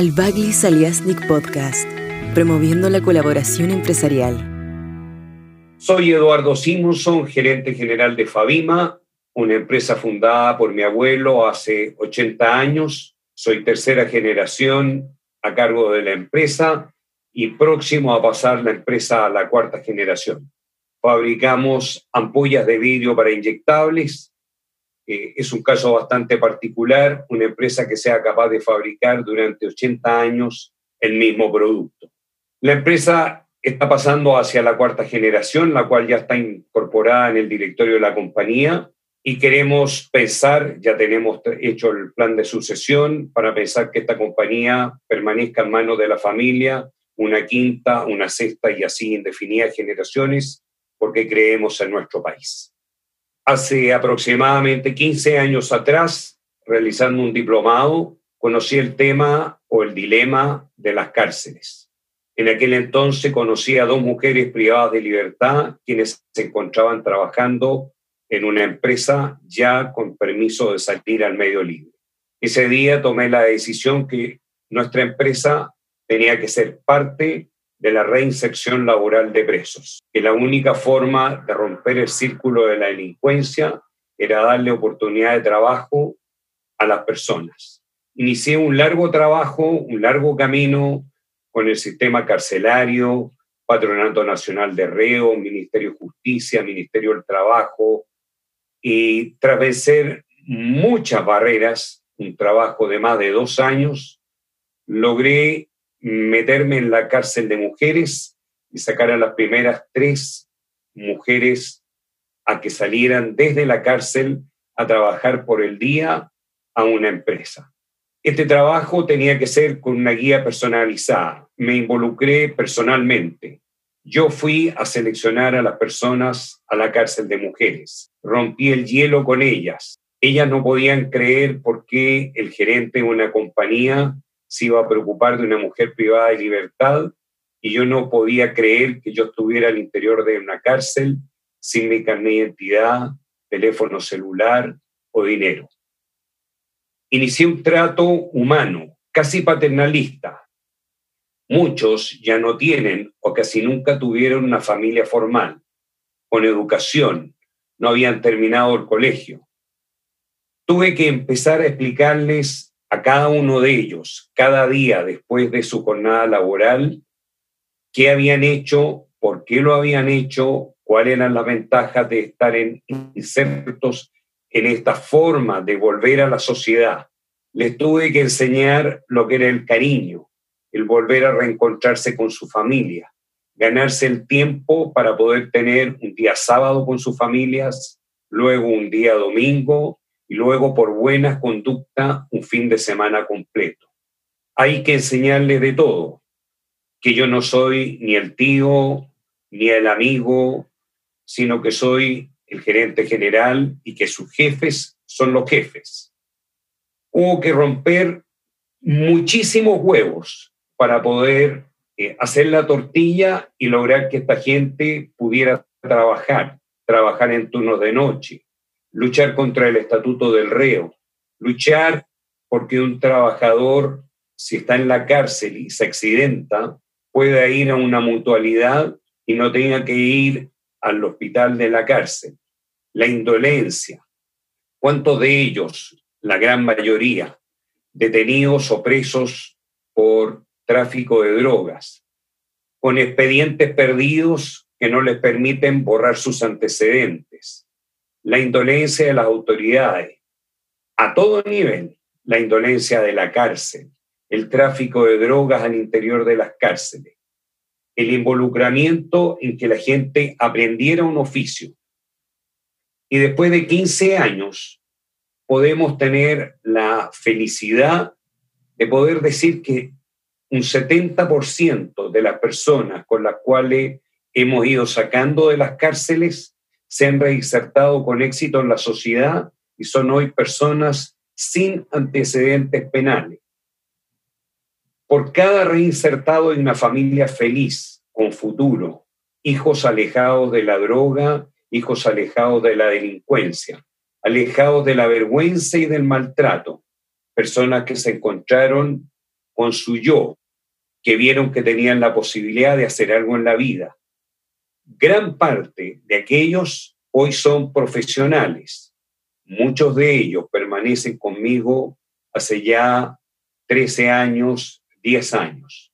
al Bagli Saliasnik Podcast, promoviendo la colaboración empresarial. Soy Eduardo Simonson, gerente general de Fabima, una empresa fundada por mi abuelo hace 80 años. Soy tercera generación a cargo de la empresa y próximo a pasar la empresa a la cuarta generación. Fabricamos ampollas de vidrio para inyectables, es un caso bastante particular, una empresa que sea capaz de fabricar durante 80 años el mismo producto. La empresa está pasando hacia la cuarta generación, la cual ya está incorporada en el directorio de la compañía y queremos pensar, ya tenemos hecho el plan de sucesión para pensar que esta compañía permanezca en manos de la familia, una quinta, una sexta y así indefinidas generaciones, porque creemos en nuestro país hace aproximadamente 15 años atrás, realizando un diplomado, conocí el tema o el dilema de las cárceles. En aquel entonces conocí a dos mujeres privadas de libertad quienes se encontraban trabajando en una empresa ya con permiso de salir al medio libre. Ese día tomé la decisión que nuestra empresa tenía que ser parte de la reinserción laboral de presos, que la única forma de romper el círculo de la delincuencia era darle oportunidad de trabajo a las personas. Inicié un largo trabajo, un largo camino con el sistema carcelario, Patronato Nacional de Reo, Ministerio de Justicia, Ministerio del Trabajo, y tras vencer muchas barreras, un trabajo de más de dos años, logré meterme en la cárcel de mujeres y sacar a las primeras tres mujeres a que salieran desde la cárcel a trabajar por el día a una empresa. Este trabajo tenía que ser con una guía personalizada. Me involucré personalmente. Yo fui a seleccionar a las personas a la cárcel de mujeres. Rompí el hielo con ellas. Ellas no podían creer por qué el gerente de una compañía se iba a preocupar de una mujer privada de libertad y yo no podía creer que yo estuviera al interior de una cárcel sin mi carnet de identidad, teléfono celular o dinero. Inicié un trato humano, casi paternalista. Muchos ya no tienen o casi nunca tuvieron una familia formal, con educación, no habían terminado el colegio. Tuve que empezar a explicarles a cada uno de ellos, cada día después de su jornada laboral, qué habían hecho, por qué lo habían hecho, cuáles eran las ventajas de estar en, insertos en esta forma de volver a la sociedad. Les tuve que enseñar lo que era el cariño, el volver a reencontrarse con su familia, ganarse el tiempo para poder tener un día sábado con sus familias, luego un día domingo y luego por buena conducta un fin de semana completo. Hay que enseñarle de todo, que yo no soy ni el tío ni el amigo, sino que soy el gerente general y que sus jefes son los jefes. Hubo que romper muchísimos huevos para poder eh, hacer la tortilla y lograr que esta gente pudiera trabajar, trabajar en turnos de noche, luchar contra el estatuto del reo, luchar porque un trabajador, si está en la cárcel y se accidenta, pueda ir a una mutualidad y no tenga que ir al hospital de la cárcel. La indolencia. ¿Cuántos de ellos, la gran mayoría, detenidos o presos por tráfico de drogas, con expedientes perdidos que no les permiten borrar sus antecedentes? La indolencia de las autoridades, a todo nivel, la indolencia de la cárcel, el tráfico de drogas al interior de las cárceles, el involucramiento en que la gente aprendiera un oficio. Y después de 15 años podemos tener la felicidad de poder decir que un 70% de las personas con las cuales hemos ido sacando de las cárceles se han reinsertado con éxito en la sociedad y son hoy personas sin antecedentes penales. Por cada reinsertado en una familia feliz, con futuro, hijos alejados de la droga, hijos alejados de la delincuencia, alejados de la vergüenza y del maltrato, personas que se encontraron con su yo, que vieron que tenían la posibilidad de hacer algo en la vida. Gran parte de aquellos hoy son profesionales. Muchos de ellos permanecen conmigo hace ya 13 años, 10 años.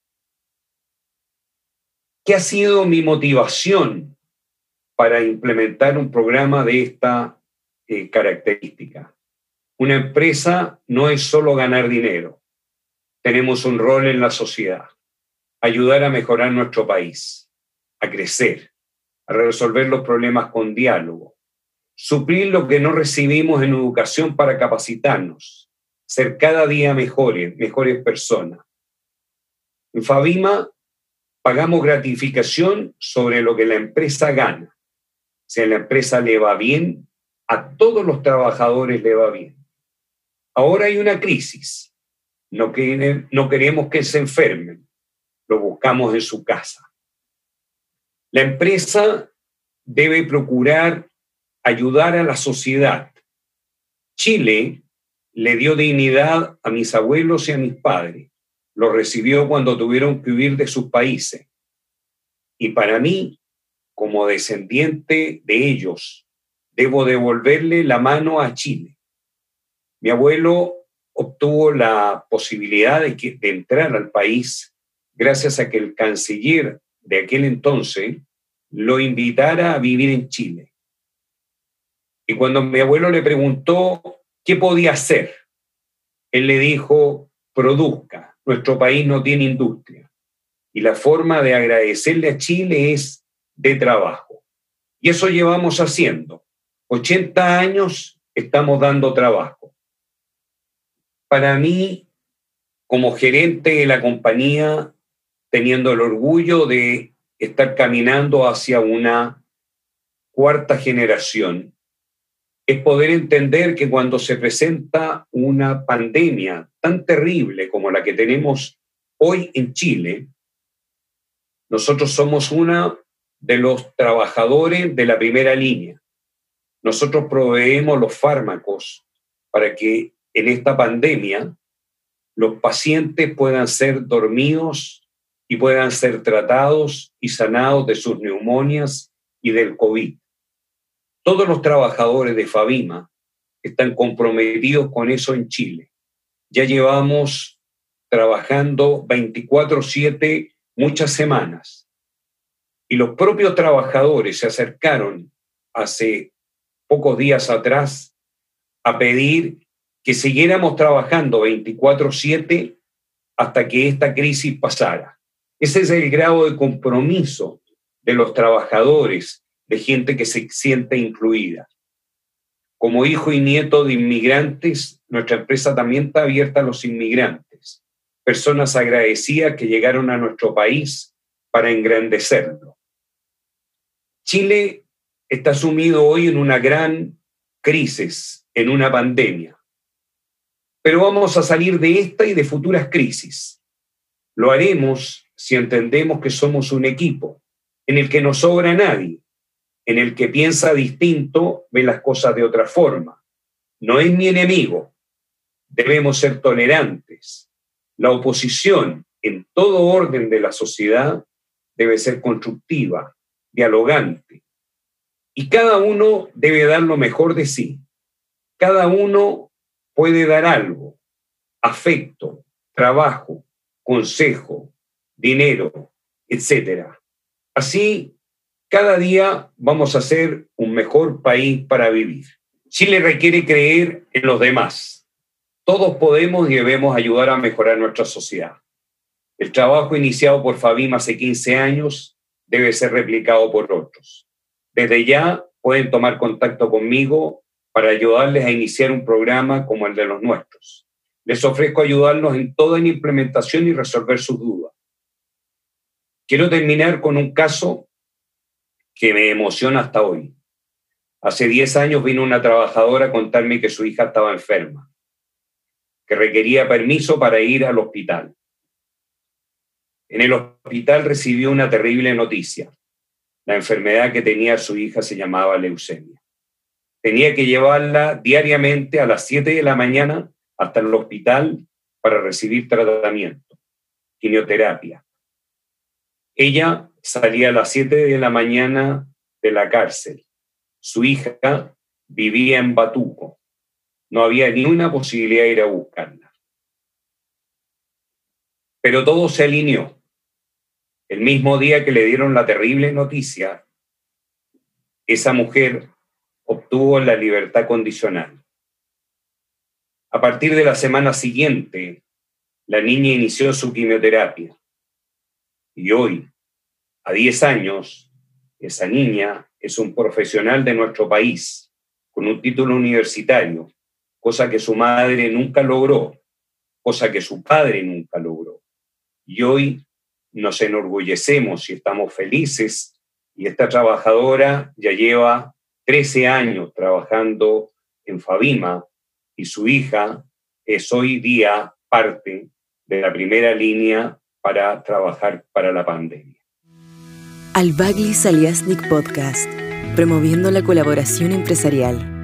¿Qué ha sido mi motivación para implementar un programa de esta eh, característica? Una empresa no es solo ganar dinero. Tenemos un rol en la sociedad, ayudar a mejorar nuestro país, a crecer, a resolver los problemas con diálogo, suplir lo que no recibimos en educación para capacitarnos, ser cada día mejores, mejores personas. En Fabima pagamos gratificación sobre lo que la empresa gana. Si a la empresa le va bien, a todos los trabajadores le va bien. Ahora hay una crisis. No, no queremos que se enfermen. Lo buscamos en su casa. La empresa debe procurar ayudar a la sociedad. Chile le dio dignidad a mis abuelos y a mis padres lo recibió cuando tuvieron que huir de sus países. Y para mí, como descendiente de ellos, debo devolverle la mano a Chile. Mi abuelo obtuvo la posibilidad de, de entrar al país gracias a que el canciller de aquel entonces lo invitara a vivir en Chile. Y cuando mi abuelo le preguntó qué podía hacer, él le dijo, produzca, nuestro país no tiene industria. Y la forma de agradecerle a Chile es de trabajo. Y eso llevamos haciendo. 80 años estamos dando trabajo. Para mí, como gerente de la compañía, teniendo el orgullo de estar caminando hacia una cuarta generación, es poder entender que cuando se presenta una pandemia tan terrible como la que tenemos hoy en Chile, nosotros somos uno de los trabajadores de la primera línea. Nosotros proveemos los fármacos para que en esta pandemia los pacientes puedan ser dormidos y puedan ser tratados y sanados de sus neumonias y del COVID. Todos los trabajadores de Fabima están comprometidos con eso en Chile. Ya llevamos trabajando 24/7 muchas semanas y los propios trabajadores se acercaron hace pocos días atrás a pedir que siguiéramos trabajando 24/7 hasta que esta crisis pasara. Ese es el grado de compromiso de los trabajadores de gente que se siente incluida. Como hijo y nieto de inmigrantes, nuestra empresa también está abierta a los inmigrantes, personas agradecidas que llegaron a nuestro país para engrandecerlo. Chile está sumido hoy en una gran crisis, en una pandemia. Pero vamos a salir de esta y de futuras crisis. Lo haremos si entendemos que somos un equipo en el que no sobra nadie, en el que piensa distinto ve las cosas de otra forma. No es mi enemigo. Debemos ser tolerantes. La oposición en todo orden de la sociedad debe ser constructiva, dialogante. Y cada uno debe dar lo mejor de sí. Cada uno puede dar algo, afecto, trabajo, consejo, dinero, etc. Así cada día vamos a ser un mejor país para vivir. Chile requiere creer en los demás. Todos podemos y debemos ayudar a mejorar nuestra sociedad. El trabajo iniciado por Fabim hace 15 años debe ser replicado por otros. Desde ya pueden tomar contacto conmigo para ayudarles a iniciar un programa como el de los nuestros. Les ofrezco ayudarlos en toda la implementación y resolver sus dudas. Quiero terminar con un caso que me emociona hasta hoy. Hace 10 años vino una trabajadora a contarme que su hija estaba enferma, que requería permiso para ir al hospital. En el hospital recibió una terrible noticia. La enfermedad que tenía su hija se llamaba leucemia. Tenía que llevarla diariamente a las 7 de la mañana hasta el hospital para recibir tratamiento. quimioterapia. Ella salía a las 7 de la mañana de la cárcel. Su hija vivía en Batuco. No había ni una posibilidad de ir a buscarla. Pero todo se alineó. El mismo día que le dieron la terrible noticia, esa mujer obtuvo la libertad condicional. A partir de la semana siguiente, la niña inició su quimioterapia. Y hoy, a 10 años, esa niña es un profesional de nuestro país, con un título universitario, cosa que su madre nunca logró, cosa que su padre nunca logró. Y hoy nos enorgullecemos y estamos felices y esta trabajadora ya lleva 13 años trabajando en Fabima y su hija es hoy día parte de la primera línea para trabajar para la pandemia. Al Baglis Aliasnik Podcast, promoviendo la colaboración empresarial.